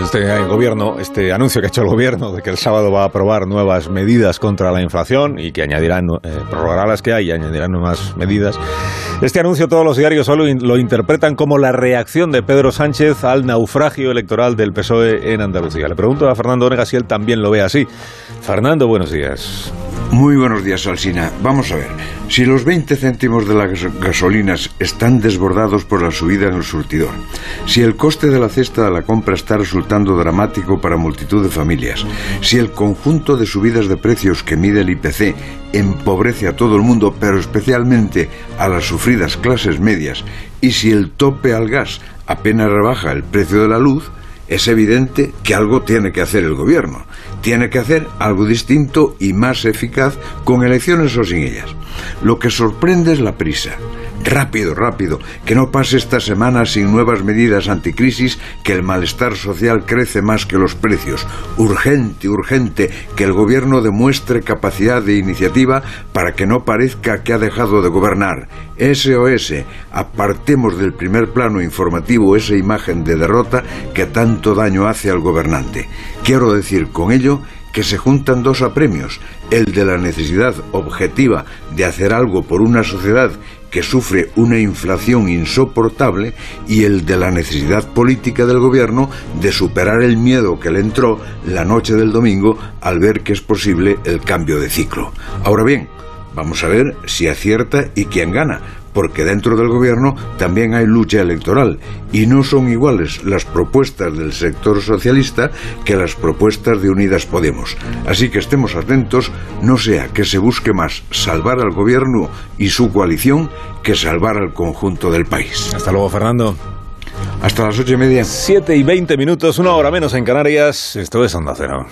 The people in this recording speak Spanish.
Este gobierno, este anuncio que ha hecho el gobierno de que el sábado va a aprobar nuevas medidas contra la inflación y que añadirán, eh, prorrogará las que hay y añadirán nuevas medidas. Este anuncio todos los diarios lo interpretan como la reacción de Pedro Sánchez al naufragio electoral del PSOE en Andalucía. Le pregunto a Fernando Onega si él también lo ve así. Fernando, buenos días. Muy buenos días, Alsina. Vamos a ver. Si los 20 céntimos de las gasolinas están desbordados por la subida en el surtidor, si el coste de la cesta de la compra está resultando dramático para multitud de familias, si el conjunto de subidas de precios que mide el IPC empobrece a todo el mundo, pero especialmente a las sufridas clases medias, y si el tope al gas apenas rebaja el precio de la luz, es evidente que algo tiene que hacer el gobierno. Tiene que hacer algo distinto y más eficaz con elecciones o sin ellas. Lo que sorprende es la prisa. Rápido, rápido, que no pase esta semana sin nuevas medidas anticrisis, que el malestar social crece más que los precios. Urgente, urgente, que el gobierno demuestre capacidad de iniciativa para que no parezca que ha dejado de gobernar. SOS, apartemos del primer plano informativo esa imagen de derrota que tanto daño hace al gobernante. Quiero decir con ello que se juntan dos apremios, el de la necesidad objetiva de hacer algo por una sociedad que sufre una inflación insoportable y el de la necesidad política del gobierno de superar el miedo que le entró la noche del domingo al ver que es posible el cambio de ciclo. Ahora bien, vamos a ver si acierta y quién gana, porque dentro del gobierno también hay lucha electoral y no son iguales las propuestas del sector socialista que las propuestas de Unidas Podemos. Así que estemos atentos, no sea que se busque más salvar al gobierno y su coalición que salvar al conjunto del país. Hasta luego, Fernando. Hasta las ocho y media. Siete y veinte minutos, una hora menos en Canarias. Esto es Onda Cero.